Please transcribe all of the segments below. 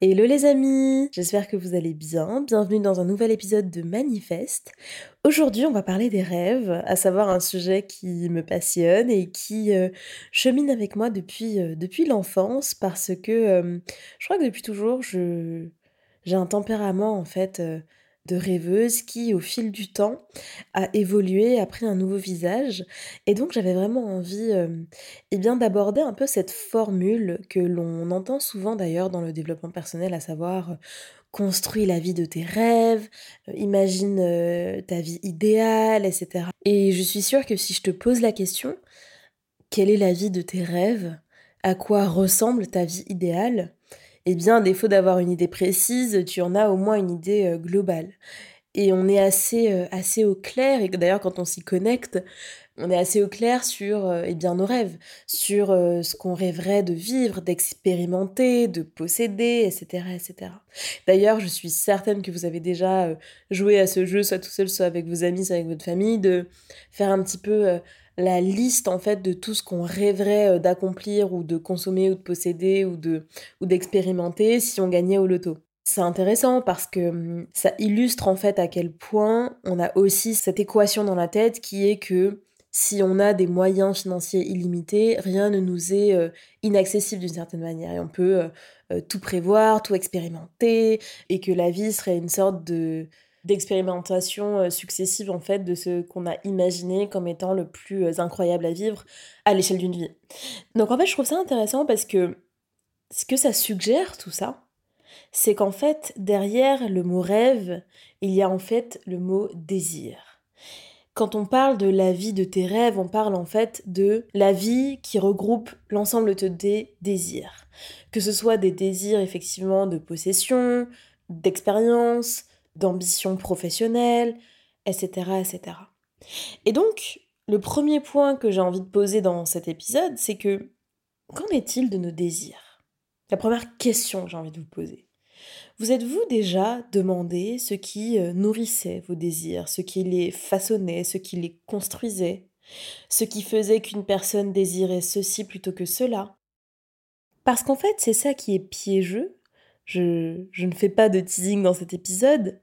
Hello les amis, j'espère que vous allez bien. Bienvenue dans un nouvel épisode de Manifeste. Aujourd'hui, on va parler des rêves, à savoir un sujet qui me passionne et qui euh, chemine avec moi depuis, euh, depuis l'enfance parce que euh, je crois que depuis toujours, j'ai un tempérament en fait de rêveuse qui, au fil du temps, a évolué, a pris un nouveau visage. Et donc j'avais vraiment envie euh, eh bien, d'aborder un peu cette formule que l'on entend souvent d'ailleurs dans le développement personnel, à savoir euh, construis la vie de tes rêves, euh, imagine ta vie idéale, etc. Et je suis sûre que si je te pose la question, quelle est la vie de tes rêves? À quoi ressemble ta vie idéale? Eh bien, à défaut d'avoir une idée précise, tu en as au moins une idée euh, globale. Et on est assez, euh, assez au clair, et d'ailleurs quand on s'y connecte, on est assez au clair sur euh, eh bien, nos rêves, sur ce qu'on rêverait de vivre, d'expérimenter, de posséder, etc. etc. D'ailleurs, je suis certaine que vous avez déjà joué à ce jeu, soit tout seul, soit avec vos amis, soit avec votre famille, de faire un petit peu la liste en fait de tout ce qu'on rêverait euh, d'accomplir ou de consommer ou de posséder ou de ou d'expérimenter si on gagnait au loto. C'est intéressant parce que hum, ça illustre en fait à quel point on a aussi cette équation dans la tête qui est que si on a des moyens financiers illimités, rien ne nous est euh, inaccessible d'une certaine manière et on peut euh, tout prévoir, tout expérimenter et que la vie serait une sorte de d'expérimentation euh, successive en fait de ce qu'on a imaginé comme étant le plus euh, incroyable à vivre à l'échelle d'une vie. Donc en fait, je trouve ça intéressant parce que ce que ça suggère tout ça, c'est qu'en fait, derrière le mot rêve, il y a en fait le mot désir. Quand on parle de la vie de tes rêves, on parle en fait de la vie qui regroupe l'ensemble de tes désirs. Que ce soit des désirs effectivement de possession, d'expérience, d'ambition professionnelle, etc., etc. Et donc, le premier point que j'ai envie de poser dans cet épisode, c'est que qu'en est-il de nos désirs? La première question que j'ai envie de vous poser. Vous êtes-vous déjà demandé ce qui euh, nourrissait vos désirs, ce qui les façonnait, ce qui les construisait, ce qui faisait qu'une personne désirait ceci plutôt que cela? Parce qu'en fait, c'est ça qui est piégeux je, ne fais pas de teasing dans cet épisode,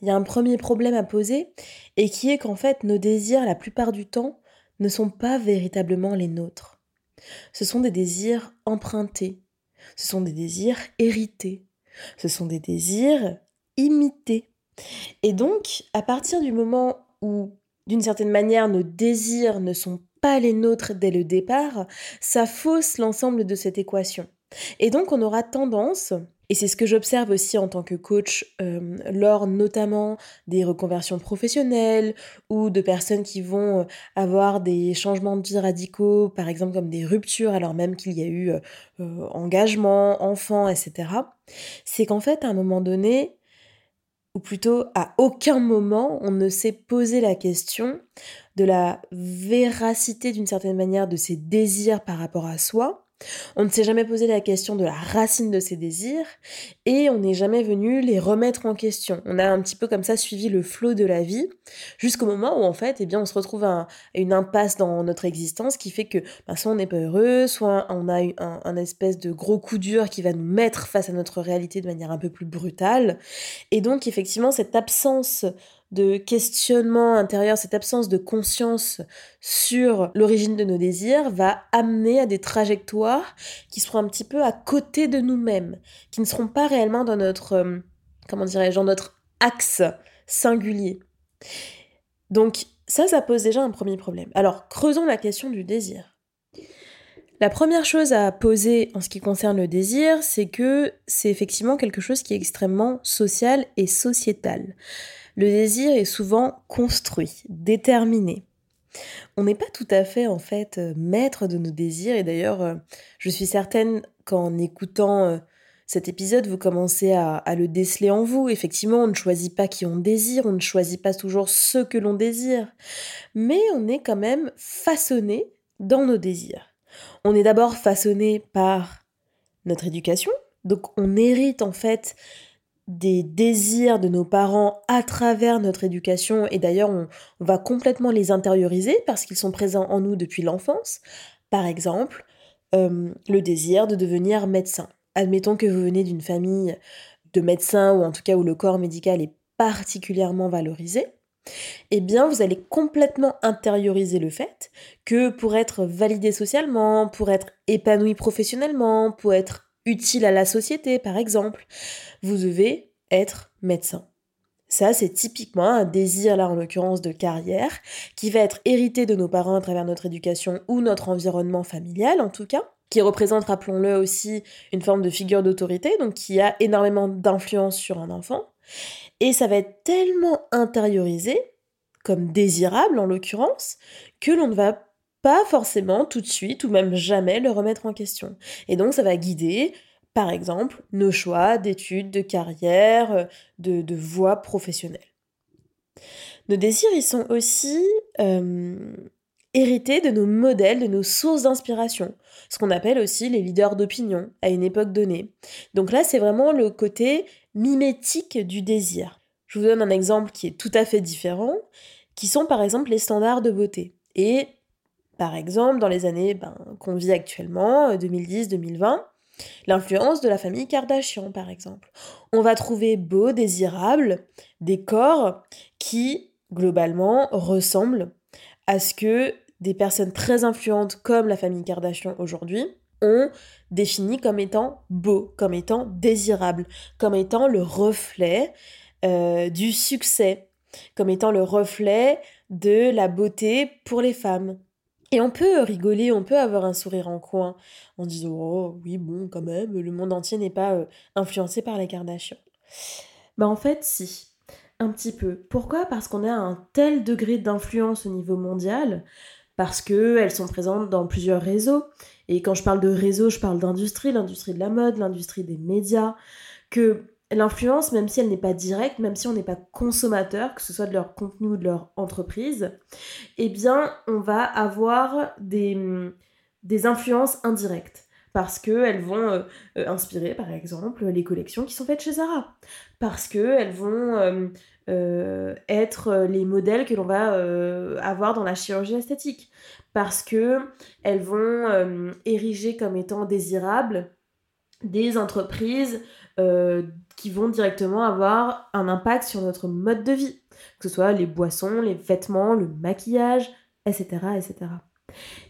il y a un premier problème à poser, et qui est qu'en fait nos désirs, la plupart du temps, ne sont pas véritablement les nôtres. Ce sont des désirs empruntés, ce sont des désirs hérités, ce sont des désirs imités. Et donc, à partir du moment où, d'une certaine manière, nos désirs ne sont pas les nôtres dès le départ, ça fausse l'ensemble de cette équation. Et donc, on aura tendance et c'est ce que j'observe aussi en tant que coach euh, lors notamment des reconversions professionnelles ou de personnes qui vont euh, avoir des changements de vie radicaux, par exemple comme des ruptures alors même qu'il y a eu euh, engagement, enfant, etc. C'est qu'en fait à un moment donné, ou plutôt à aucun moment, on ne s'est posé la question de la véracité d'une certaine manière de ses désirs par rapport à soi on ne s'est jamais posé la question de la racine de ses désirs et on n'est jamais venu les remettre en question. On a un petit peu comme ça suivi le flot de la vie jusqu'au moment où en fait, eh bien, on se retrouve à, une impasse dans notre existence qui fait que ben, soit on n'est pas heureux, soit on a un, un espèce de gros coup dur qui va nous mettre face à notre réalité de manière un peu plus brutale. Et donc effectivement, cette absence de questionnement intérieur, cette absence de conscience sur l'origine de nos désirs va amener à des trajectoires qui seront un petit peu à côté de nous-mêmes, qui ne seront pas réellement dans notre, euh, comment dirais-je, dans notre axe singulier. Donc ça, ça pose déjà un premier problème. Alors, creusons la question du désir. La première chose à poser en ce qui concerne le désir, c'est que c'est effectivement quelque chose qui est extrêmement social et sociétal. Le désir est souvent construit, déterminé. On n'est pas tout à fait en fait maître de nos désirs et d'ailleurs je suis certaine qu'en écoutant cet épisode, vous commencez à, à, le déceler en vous. Effectivement, on ne choisit pas qui on désire, on ne choisit pas toujours ce que l'on désire, mais on est quand même façonné dans nos désirs. On est d'abord façonné par notre éducation, donc on hérite en fait des désirs de nos parents à travers notre éducation et d'ailleurs on, va complètement les intérioriser parce qu'ils sont présents en nous depuis l'enfance. Par exemple, euh, le désir de devenir médecin. Admettons que vous venez d'une famille de médecins ou en tout cas où le corps médical est particulièrement valorisé. Eh bien, vous allez complètement intérioriser le fait que pour être validé socialement, pour être épanoui professionnellement, pour être utile à la société, par exemple, vous devez être médecin. Ça, c'est typiquement un désir, là en l'occurrence, de carrière, qui va être hérité de nos parents à travers notre éducation ou notre environnement familial, en tout cas, qui représente, rappelons-le aussi, une forme de figure d'autorité, donc qui a énormément d'influence sur un enfant. Et ça va être tellement intériorisé, comme désirable en l'occurrence, que l'on ne va pas forcément tout de suite ou même jamais le remettre en question. Et donc ça va guider, par exemple, nos choix d'études, de carrière, euh, de, de voies professionnelles. Nos désirs, ils sont aussi euh, hérités de nos modèles, de nos sources d'inspiration, ce qu'on appelle aussi les leaders d'opinion à une époque donnée. Donc là, c'est vraiment le côté mimétique du désir. Je vous donne un exemple qui est tout à fait différent, qui sont par exemple les standards de beauté. Et par exemple, dans les années ben, qu'on vit actuellement, 2010-2020, euh, l'influence de la famille Kardashian, par exemple. On va trouver beau, désirable, des corps qui, globalement, ressemblent à ce que des personnes très influentes comme la famille Kardashian aujourd'hui ont défini comme étant beau, comme étant désirable, comme étant le reflet euh, du succès, comme étant le reflet de la beauté pour les femmes. Et on peut rigoler, on peut avoir un sourire en coin en disant Oh oui, bon, quand même, le monde entier n'est pas euh, influencé par les Kardashians. Bah en fait, si, un petit peu. Pourquoi? Parce qu'on a un tel degré d'influence au niveau mondial, parce qu'elles sont présentes dans plusieurs réseaux. Et quand je parle de réseau, je parle d'industrie, l'industrie de la mode, l'industrie des médias, que l'influence, même si elle n'est pas directe, même si on n'est pas consommateur, que ce soit de leur contenu ou de leur entreprise, eh bien, on va avoir des, des influences indirectes. Parce qu'elles vont euh, euh, inspirer, par exemple, les collections qui sont faites chez Zara. Parce qu'elles vont euh, être les modèles que l'on va avoir dans la chirurgie esthétique. Parce qu'elles vont ériger comme étant désirables des entreprises euh, qui vont directement avoir un impact sur notre mode de vie, que ce soit les boissons, les vêtements, le maquillage, etc. etc.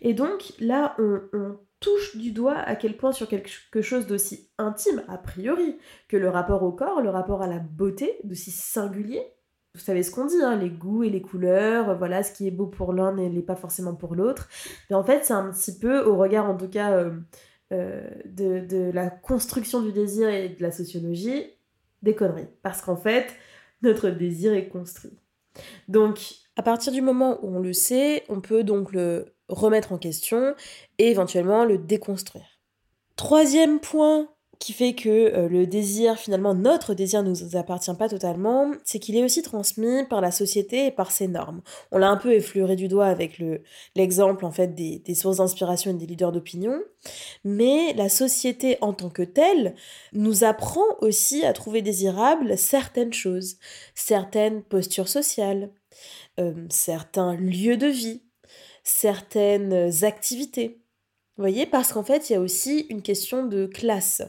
Et donc là, on, touche du doigt à quel point sur quelque chose d'aussi intime, a priori, que le rapport au corps, le rapport à la beauté, d'aussi singulier, vous savez ce qu'on dit, hein, les goûts et les couleurs, voilà, ce qui est beau pour l'un n'est pas forcément pour l'autre. Mais en fait, c'est un petit peu, au regard en tout cas euh, euh, de, la construction du désir et de la sociologie, des conneries. Parce qu'en fait, notre désir est construit. Donc, à partir du moment où on le sait, on peut donc le remettre en question et éventuellement le déconstruire. Troisième point qui fait que euh, le désir, finalement, notre désir ne nous appartient pas totalement, c'est qu'il est aussi transmis par la société et par ses normes. On l'a un peu effleuré du doigt avec le, l'exemple, en fait, des, des sources d'inspiration et des leaders d'opinion, mais la société en tant que telle nous apprend aussi à trouver désirables certaines choses, certaines postures sociales, euh, certains lieux de vie, certaines activités. Vous voyez, parce qu'en fait, il y a aussi une question de classe.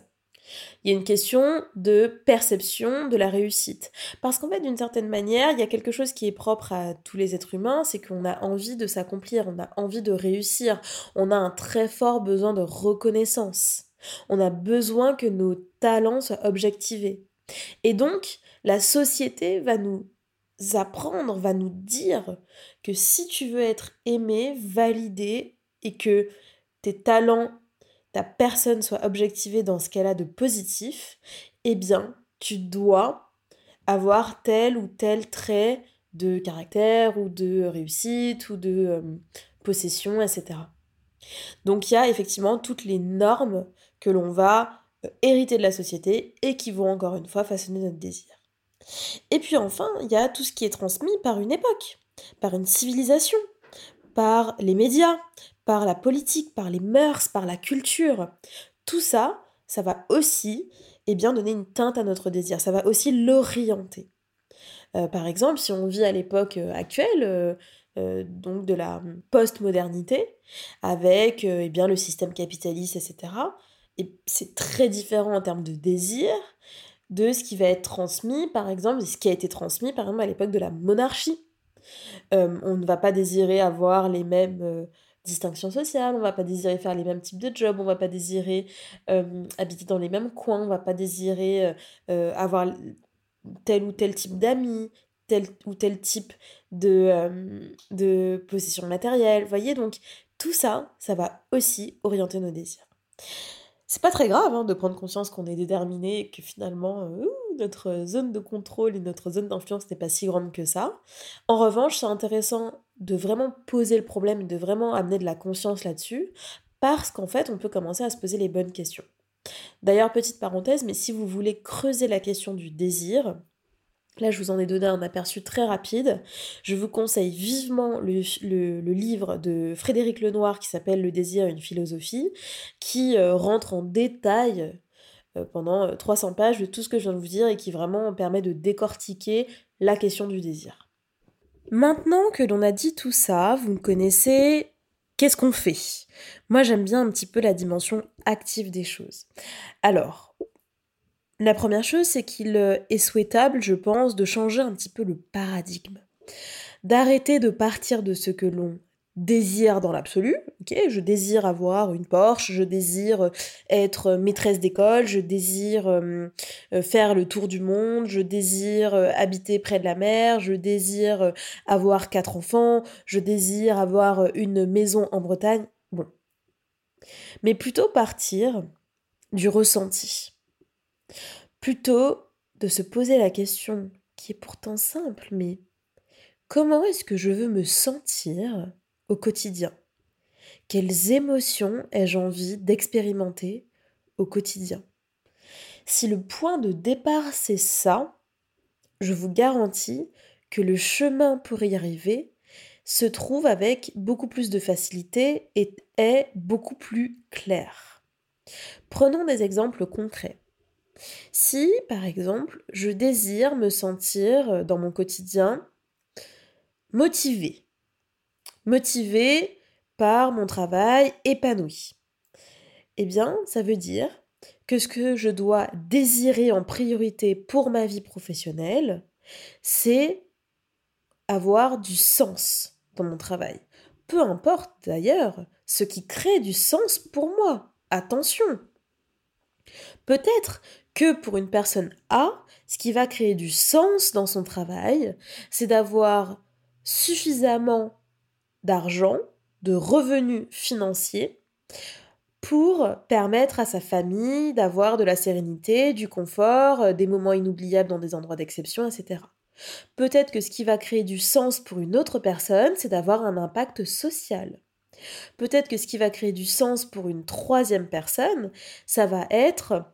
Il y a une question de perception de la réussite. Parce qu'en fait, d'une certaine manière, il y a quelque chose qui est propre à tous les êtres humains, c'est qu'on a envie de s'accomplir, on a envie de réussir, on a un très fort besoin de reconnaissance. On a besoin que nos talents soient objectivés. Et donc, la société va nous apprendre, va nous dire que si tu veux être aimé, validé, et que tes talents ta personne soit objectivée dans ce qu'elle a de positif, eh bien, tu dois avoir tel ou tel trait de caractère ou de réussite ou de euh, possession, etc. Donc il y a effectivement toutes les normes que l'on va euh, hériter de la société et qui vont encore une fois façonner notre désir. Et puis enfin, il y a tout ce qui est transmis par une époque, par une civilisation, par les médias, par la politique, par les mœurs, par la culture. Tout ça, ça va aussi eh bien, donner une teinte à notre désir, ça va aussi l'orienter. Euh, par exemple, si on vit à l'époque euh, actuelle, euh, donc de la post-modernité, avec eh bien, le système capitaliste, etc., et c'est très différent en termes de désir de ce qui va être transmis, par exemple, ce qui a été transmis, par exemple, à l'époque de la monarchie. on ne va pas désirer avoir les mêmes distinctions sociales, on va pas désirer faire les mêmes types de jobs, on va pas désirer habiter dans les mêmes coins, on va pas désirer avoir tel ou tel type d'amis, tel ou tel type de, de possession matérielle. Voyez, donc tout ça, ça va aussi orienter nos désirs. C'est pas très grave hein, de prendre conscience qu'on est déterminé et que finalement euh, notre zone de contrôle et notre zone d'influence n'est pas si grande que ça. En revanche, c'est intéressant de vraiment poser le problème, de vraiment amener de la conscience là-dessus, parce qu'en fait, on peut commencer à se poser les bonnes questions. D'ailleurs, petite parenthèse, mais si vous voulez creuser la question du désir, Là, je vous en ai donné un aperçu très rapide. Je vous conseille vivement le, livre de Frédéric Lenoir qui s'appelle Le désir, une philosophie, qui euh, rentre en détail euh, pendant 300 euh, pages de tout ce que je viens de vous dire et qui vraiment permet de décortiquer la question du désir. Maintenant que l'on a dit tout ça, vous me connaissez, qu'est-ce qu'on fait? Moi, j'aime bien un petit peu la dimension active des choses. Alors, la première chose, c'est qu'il euh, est souhaitable, je pense, de changer un petit peu le paradigme. D'arrêter de partir de ce que l'on désire dans l'absolu. Ok, je désire avoir une Porsche, je désire euh, être maîtresse d'école, je désire euh, faire le tour du monde, je désire habiter près de la mer, je désire avoir quatre enfants, je désire avoir une maison en Bretagne. Bon. Mais plutôt partir du ressenti plutôt de se poser la question, qui est pourtant simple, mais comment est-ce que je veux me sentir au quotidien? Quelles émotions ai-je envie d'expérimenter au quotidien? Si le point de départ c'est ça, je vous garantis que le chemin pour y arriver se trouve avec beaucoup plus de facilité et est beaucoup plus clair. Prenons des exemples concrets. Si, par exemple, je désire me sentir euh, dans mon quotidien motivé, motivé par mon travail épanoui, eh bien, ça veut dire que ce que je dois désirer en priorité pour ma vie professionnelle, c'est avoir du sens dans mon travail. Peu importe d'ailleurs ce qui crée du sens pour moi. Attention. Peut-être que pour une personne A, ce qui va créer du sens dans son travail, c'est d'avoir suffisamment d'argent, de revenus financiers pour permettre à sa famille d'avoir de la sérénité, du confort, euh, des moments inoubliables dans des endroits d'exception, etc. Peut-être que ce qui va créer du sens pour une autre personne, c'est d'avoir un impact social. Peut-être que ce qui va créer du sens pour une troisième personne, ça va être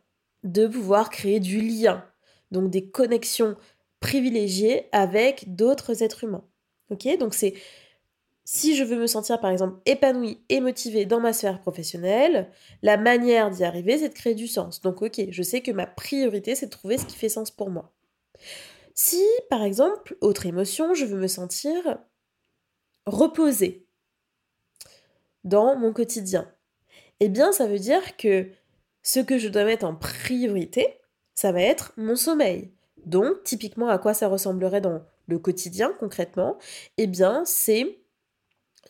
de pouvoir créer du lien, donc des connexions privilégiées avec d'autres êtres humains. Ok? Donc c'est si je veux me sentir par exemple épanouie et motivée dans ma sphère professionnelle, la manière d'y arriver c'est de créer du sens. Donc ok, je sais que ma priorité c'est de trouver ce qui fait sens pour moi. Si par exemple, autre émotion, je veux me sentir reposée dans mon quotidien, eh bien ça veut dire que ce que je dois mettre en priorité, ça va être mon sommeil. Donc, typiquement, à quoi ça ressemblerait dans le quotidien concrètement? Eh bien, c'est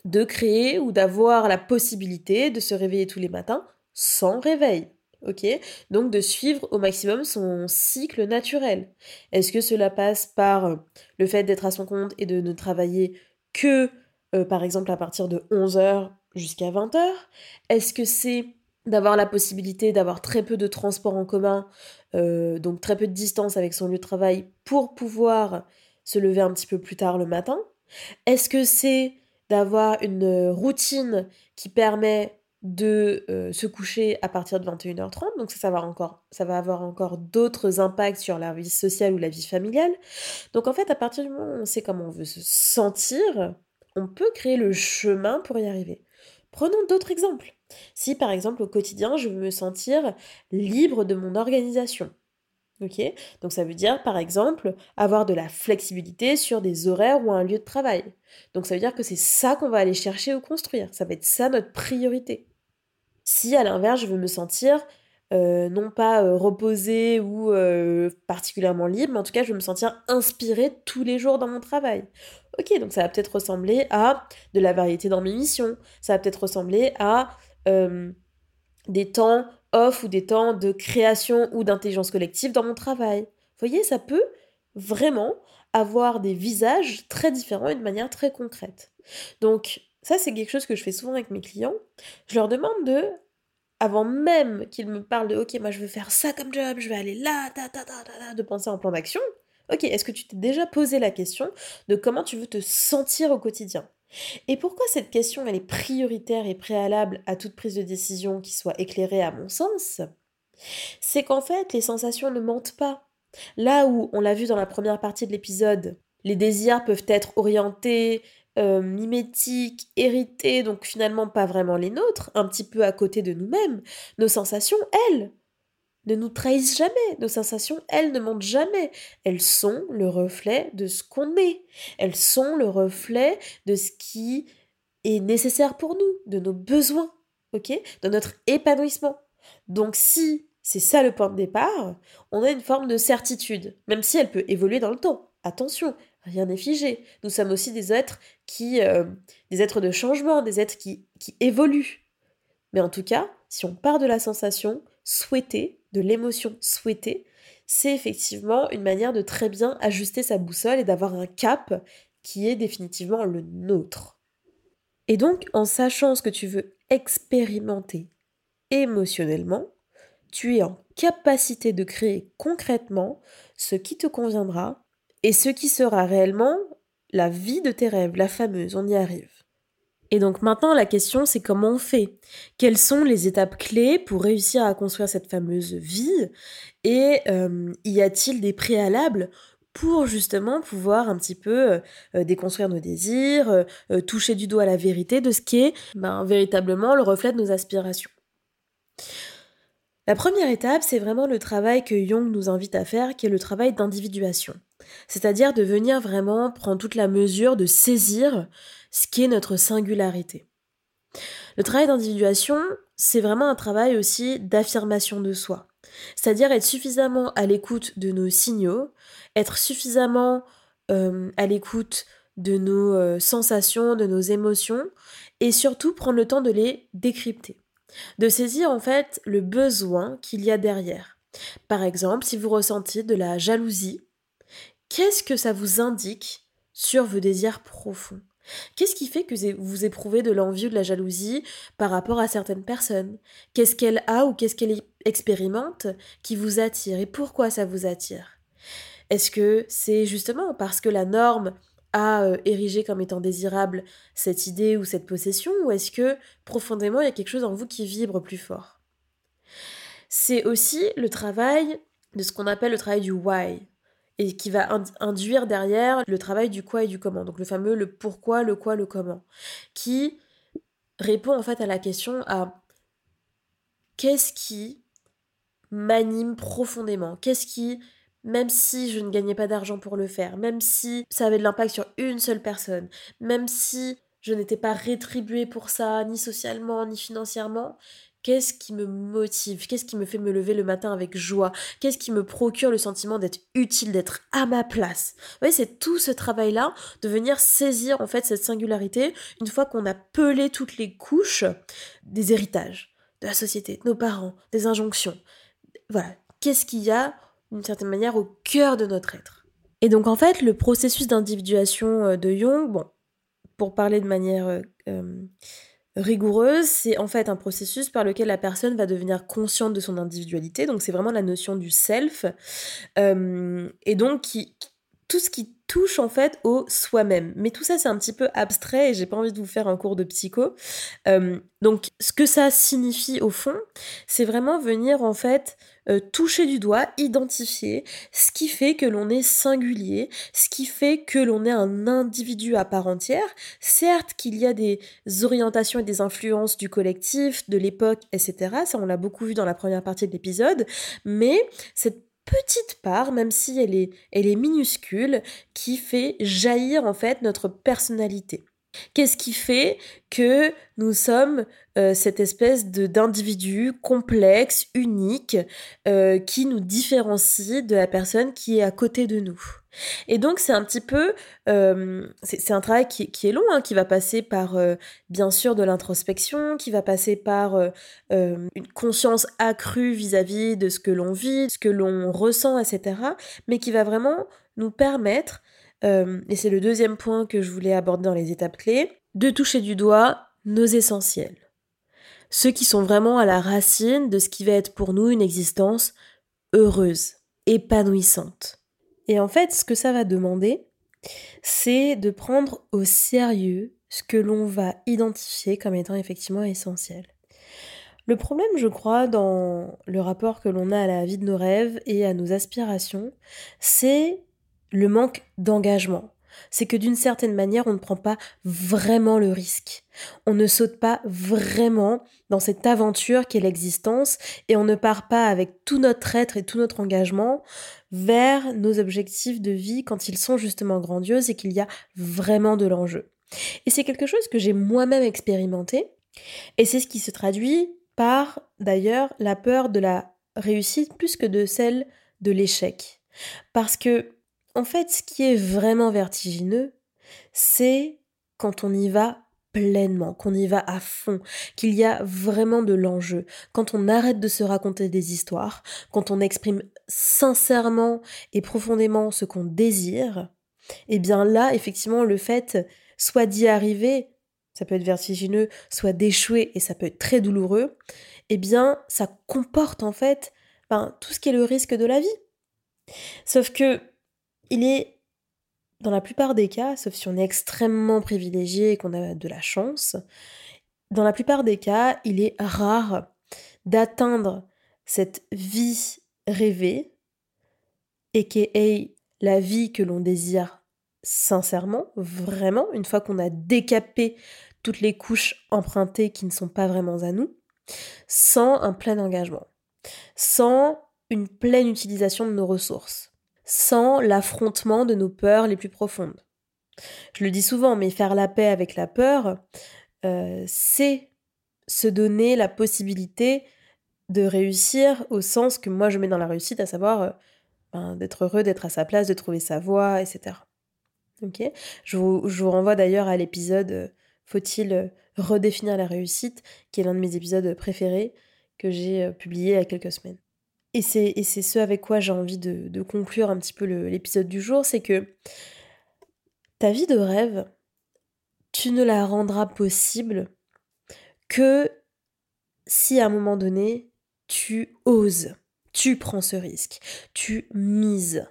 de créer ou d'avoir la possibilité de se réveiller tous les matins sans réveil. Ok? Donc de suivre au maximum son cycle naturel. Est-ce que cela passe par euh, le fait d'être à son compte et de ne travailler que, euh, par exemple, à partir de 11h jusqu'à 20h Est-ce que c'est d'avoir la possibilité d'avoir très peu de transport en commun, euh, donc très peu de distance avec son lieu de travail pour pouvoir se lever un petit peu plus tard le matin? Est-ce que c'est d'avoir une routine qui permet de euh, se coucher à partir de 21h30, donc ça va, encore, ça va avoir encore d'autres impacts sur la vie sociale ou la vie familiale. Donc en fait, à partir du moment où on sait comment on veut se sentir, on peut créer le chemin pour y arriver. Prenons d'autres exemples. Si par exemple au quotidien, je veux me sentir libre de mon organisation, Ok? Donc ça veut dire, par exemple, avoir de la flexibilité sur des horaires ou un lieu de travail. Donc ça veut dire que c'est ça qu'on va aller chercher ou construire. Ça va être ça notre priorité. Si à l'inverse, je veux me sentir euh, non pas euh, reposée ou euh, particulièrement libre, mais en tout cas, je veux me sentir inspirée tous les jours dans mon travail. Ok, donc ça va peut-être ressembler à de la variété dans mes missions. Ça va peut-être ressembler à des temps off ou des temps de création ou d'intelligence collective dans mon travail. Vous voyez, ça peut vraiment avoir des visages très différents et de manière très concrète. Donc, ça, c'est quelque chose que je fais souvent avec mes clients. Je leur demande de, avant même qu'ils me parlent de OK, moi je veux faire ça comme job, je vais aller là, de penser en plan d'action. Ok, est-ce que tu t'es déjà posé la question de comment tu veux te sentir au quotidien? Et pourquoi cette question elle est prioritaire et préalable à toute prise de décision qui soit éclairée à mon sens? C'est qu'en fait, les sensations ne mentent pas. Là où, on l'a vu dans la première partie de l'épisode, les désirs peuvent être orientés, euh, mimétiques, hérités, donc finalement pas vraiment les nôtres, un petit peu à côté de nous-mêmes, nos sensations, elles, ne nous trahissent jamais. Nos sensations, elles, ne mentent jamais. Elles sont le reflet de ce qu'on est. Elles sont le reflet de ce qui est nécessaire pour nous, de nos besoins, ok? De notre épanouissement. Donc si c'est ça le point de départ, on a une forme de certitude, même si elle peut évoluer dans le temps. Attention, rien n'est figé. Nous sommes aussi des êtres qui, euh, des êtres de changement, des êtres qui, qui évoluent. Mais en tout cas, si on part de la sensation souhaitée, de l'émotion souhaitée, c'est effectivement une manière de très bien ajuster sa boussole et d'avoir un cap qui est définitivement le nôtre. Et donc, en sachant ce que tu veux expérimenter émotionnellement, tu es en capacité de créer concrètement ce qui te conviendra et ce qui sera réellement la vie de tes rêves, la fameuse, on y arrive. Et donc maintenant, la question, c'est comment on fait? Quelles sont les étapes clés pour réussir à construire cette fameuse vie? Et euh, y a-t-il des préalables pour justement pouvoir un petit peu euh, déconstruire nos désirs, euh, toucher du doigt la vérité de ce qui est ben, véritablement le reflet de nos aspirations? La première étape, c'est vraiment le travail que Jung nous invite à faire, qui est le travail d'individuation. C'est-à-dire de venir vraiment prendre toute la mesure, de saisir ce qui est notre singularité. Le travail d'individuation, c'est vraiment un travail aussi d'affirmation de soi. C'est-à-dire être suffisamment à l'écoute de nos signaux, être suffisamment euh, à l'écoute de nos euh, sensations, de nos émotions, et surtout prendre le temps de les décrypter. De saisir en fait le besoin qu'il y a derrière. Par exemple, si vous ressentez de la jalousie, qu'est-ce que ça vous indique sur vos désirs profonds? Qu'est-ce qui fait que vous éprouvez de l'envie ou de la jalousie par rapport à certaines personnes? Qu'est-ce qu'elle a ou qu'est-ce qu'elle expérimente qui vous attire? Et pourquoi ça vous attire? Est-ce que c'est justement parce que la norme a euh, érigé comme étant désirable cette idée ou cette possession ou est-ce que profondément il y a quelque chose en vous qui vibre plus fort? C'est aussi le travail de ce qu'on appelle le travail du why et qui va induire derrière le travail du quoi et du comment. Donc le fameux le pourquoi, le quoi, le comment, qui répond en fait à la question à qu'est-ce qui m'anime profondément, qu'est-ce qui, même si je ne gagnais pas d'argent pour le faire, même si ça avait de l'impact sur une seule personne, même si je n'étais pas rétribuée pour ça, ni socialement, ni financièrement, Qu'est-ce qui me motive? Qu'est-ce qui me fait me lever le matin avec joie? Qu'est-ce qui me procure le sentiment d'être utile, d'être à ma place? Vous voyez, c'est tout ce travail-là de venir saisir en fait cette singularité une fois qu'on a pelé toutes les couches des héritages, de la société, de nos parents, des injonctions. Voilà, qu'est-ce qu'il y a d'une certaine manière au cœur de notre être. Et donc en fait, le processus d'individuation euh, de Jung, pour parler de manière euh, euh, rigoureuse, c'est en fait un processus par lequel la personne va devenir consciente de son individualité, donc c'est vraiment la notion du self, et donc qui, tout ce qui touche en fait au soi-même. Mais tout ça c'est un petit peu abstrait et j'ai pas envie de vous faire un cours de psycho. Euh, donc ce que ça signifie au fond, c'est vraiment venir en fait euh, toucher du doigt, identifier ce qui fait que l'on est singulier, ce qui fait que l'on est un individu à part entière. Certes qu'il y a des orientations et des influences du collectif, de l'époque, etc. Ça on l'a beaucoup vu dans la première partie de l'épisode, mais cette petite part, même si elle est, elle est minuscule, qui fait jaillir en fait notre personnalité. Qu'est-ce qui fait que nous sommes euh, cette espèce de d'individu complexe, unique, euh, qui nous différencie de la personne qui est à côté de nous? Et donc c'est un petit peu, euh, c'est un travail qui, qui est long, hein, qui va passer par bien sûr de l'introspection, qui va passer par une conscience accrue vis-à-vis -vis de ce que l'on vit, ce que l'on ressent, etc. Mais qui va vraiment nous permettre euh, et c'est le deuxième point que je voulais aborder dans les étapes clés, de toucher du doigt nos essentiels. Ceux qui sont vraiment à la racine de ce qui va être pour nous une existence heureuse, épanouissante. Et en fait, ce que ça va demander, c'est de prendre au sérieux ce que l'on va identifier comme étant effectivement essentiel. Le problème, je crois, dans le rapport que l'on a à la vie de nos rêves et à nos aspirations, c'est le manque d'engagement. C'est que d'une certaine manière, on ne prend pas vraiment le risque. On ne saute pas vraiment dans cette aventure qu'est l'existence et on ne part pas avec tout notre être et tout notre engagement vers nos objectifs de vie quand ils sont justement grandioses et qu'il y a vraiment de l'enjeu. Et c'est quelque chose que j'ai moi-même expérimenté et c'est ce qui se traduit par d'ailleurs la peur de la réussite plus que de celle de l'échec. Parce que en fait, ce qui est vraiment vertigineux, c'est quand on y va pleinement, qu'on y va à fond, qu'il y a vraiment de l'enjeu, quand on arrête de se raconter des histoires, quand on exprime sincèrement et profondément ce qu'on désire, eh bien là, effectivement, le fait soit d'y arriver, ça peut être vertigineux, soit d'échouer et ça peut être très douloureux, eh bien ça comporte en fait ben, tout ce qui est le risque de la vie. Sauf que il est, dans la plupart des cas, sauf si on est extrêmement privilégié et qu'on a de la chance, dans la plupart des cas, il est rare d'atteindre cette vie rêvée, est la vie que l'on désire sincèrement, vraiment, une fois qu'on a décapé toutes les couches empruntées qui ne sont pas vraiment à nous, sans un plein engagement, sans une pleine utilisation de nos ressources sans l'affrontement de nos peurs les plus profondes. Je le dis souvent, mais faire la paix avec la peur, euh, c'est se donner la possibilité de réussir au sens que moi je mets dans la réussite, à savoir euh, ben, d'être heureux, d'être à sa place, de trouver sa voie, etc. Ok? Je, vous, je vous renvoie d'ailleurs à l'épisode euh, Faut-il redéfinir la réussite, qui est l'un de mes épisodes préférés que j'ai publié il y a quelques semaines. Et c'est, ce avec quoi j'ai envie de, conclure un petit peu l'épisode du jour, c'est que ta vie de rêve, tu ne la rendras possible que si à un moment donné, tu oses, tu prends ce risque, tu mises.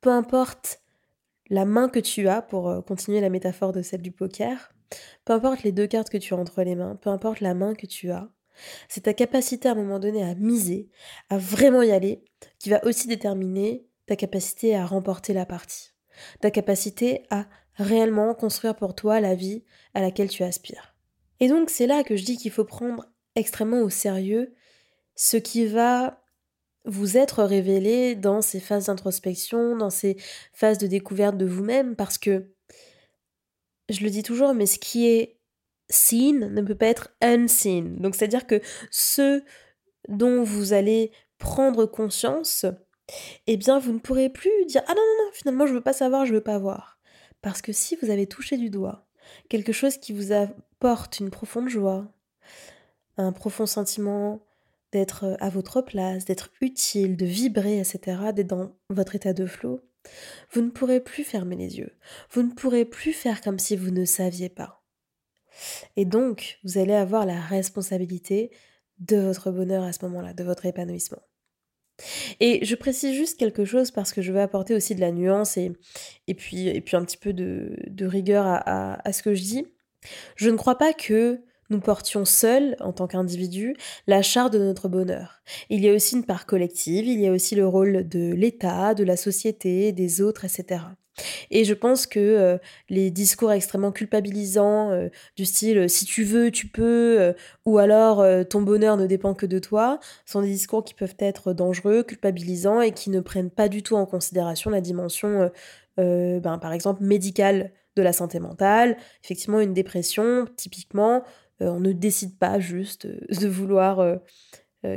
Peu importe la main que tu as, pour euh, continuer la métaphore de celle du poker, peu importe les deux cartes que tu as entre les mains, peu importe la main que tu as, c'est ta capacité à un moment donné à miser, à vraiment y aller, qui va aussi déterminer ta capacité à remporter la partie. Ta capacité à réellement construire pour toi la vie à laquelle tu aspires. Et donc c'est là que je dis qu'il faut prendre extrêmement au sérieux ce qui va vous être révélé dans ces phases d'introspection, dans ces phases de découverte de vous-même, parce que, je le dis toujours, mais ce qui est seen ne peut pas être unseen. Donc c'est-à-dire que ce dont vous allez prendre conscience, eh bien vous ne pourrez plus dire ah non non non finalement je veux pas savoir, je veux pas voir. Parce que si vous avez touché du doigt quelque chose qui vous apporte une profonde joie, un profond sentiment d'être à votre place, d'être utile, de vibrer, etc., d'être dans votre état de flot, vous ne pourrez plus fermer les yeux. Vous ne pourrez plus faire comme si vous ne saviez pas. Et donc, vous allez avoir la responsabilité de votre bonheur à ce moment-là, de votre épanouissement. Et je précise juste quelque chose parce que je veux apporter aussi de la nuance et, et, puis, et puis un petit peu de, rigueur à, ce que je dis. Je ne crois pas que nous portions seuls, en tant qu'individus, la charge de notre bonheur. Il y a aussi une part collective, il y a aussi le rôle de l'État, de la société, des autres, etc. Et je pense que euh, les discours extrêmement culpabilisants euh, du style si tu veux, tu peux, euh, ou alors ton bonheur ne dépend que de toi, sont des discours qui peuvent être dangereux, culpabilisants et qui ne prennent pas du tout en considération la dimension, ben, par exemple, médicale de la santé mentale. Effectivement, une dépression, typiquement, on ne décide pas juste de vouloir euh,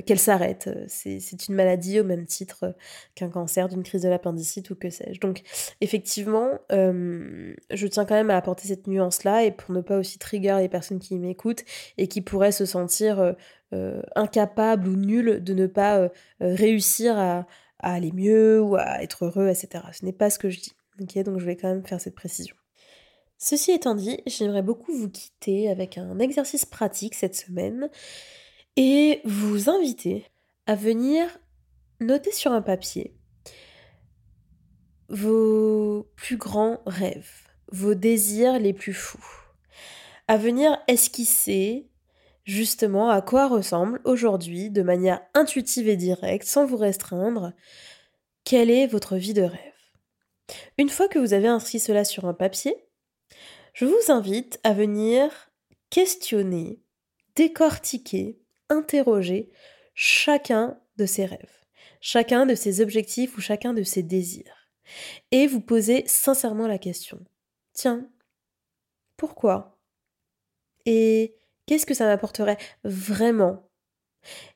qu'elle s'arrête. Euh, c'est une maladie au même titre euh, qu'un cancer, d'une crise de l'appendicite ou que sais-je. Donc effectivement, je tiens quand même à apporter cette nuance-là et pour ne pas aussi trigger les personnes qui m'écoutent et qui pourraient se sentir incapables ou nuls de ne pas réussir à, aller mieux ou à être heureux, etc. Ce n'est pas ce que je dis. Donc je vais quand même faire cette précision. Ceci étant dit, j'aimerais beaucoup vous quitter avec un exercice pratique cette semaine et vous inviter à venir noter sur un papier vos plus grands rêves, vos désirs les plus fous, à venir esquisser justement à quoi ressemble aujourd'hui, de manière intuitive et directe, sans vous restreindre, quelle est votre vie de rêve. Une fois que vous avez inscrit cela sur un papier, je vous invite à venir questionner, décortiquer interroger chacun de ses rêves, chacun de ses objectifs ou chacun de ses désirs. Et vous poser sincèrement la question. Tiens, pourquoi? Et qu'est-ce que ça m'apporterait vraiment?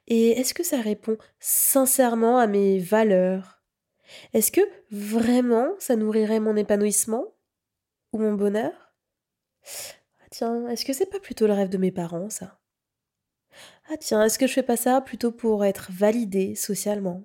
Et est-ce que ça répond sincèrement à mes valeurs? Est-ce que vraiment ça nourrirait mon épanouissement Ou mon bonheur? Ah, Tiens, est-ce que c'est pas plutôt le rêve de mes parents, ça? Ah tiens, est-ce que je fais pas ça plutôt pour être validé socialement?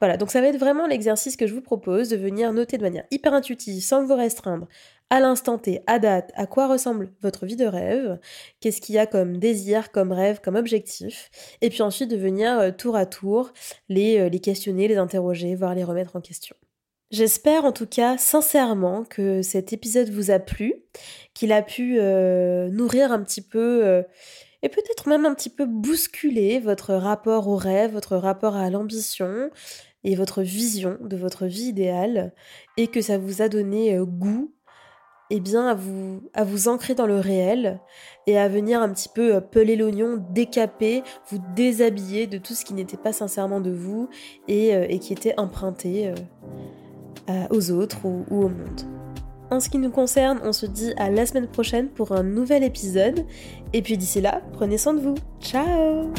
Voilà, donc ça va être vraiment l'exercice que je vous propose de venir noter de manière hyper intuitive, sans vous restreindre, à l'instant T, à date, à quoi ressemble votre vie de rêve, qu'est-ce qu'il y a comme désir, comme rêve, comme objectif, et puis ensuite de venir euh, tour à tour les, euh, les questionner, les interroger, voire les remettre en question. J'espère en tout cas sincèrement que cet épisode vous a plu, qu'il a pu euh, nourrir un petit peu et peut-être même un petit peu bousculer votre rapport au rêve, votre rapport à l'ambition et votre vision de votre vie idéale et que ça vous a donné euh, goût eh bien à vous à vous ancrer dans le réel et à venir un petit peu euh, peler l'oignon, décaper, vous déshabiller de tout ce qui n'était pas sincèrement de vous et, euh, qui était emprunté aux autres ou au monde. En ce qui nous concerne, on se dit à la semaine prochaine pour un nouvel épisode. Et puis d'ici là, prenez soin de vous. Ciao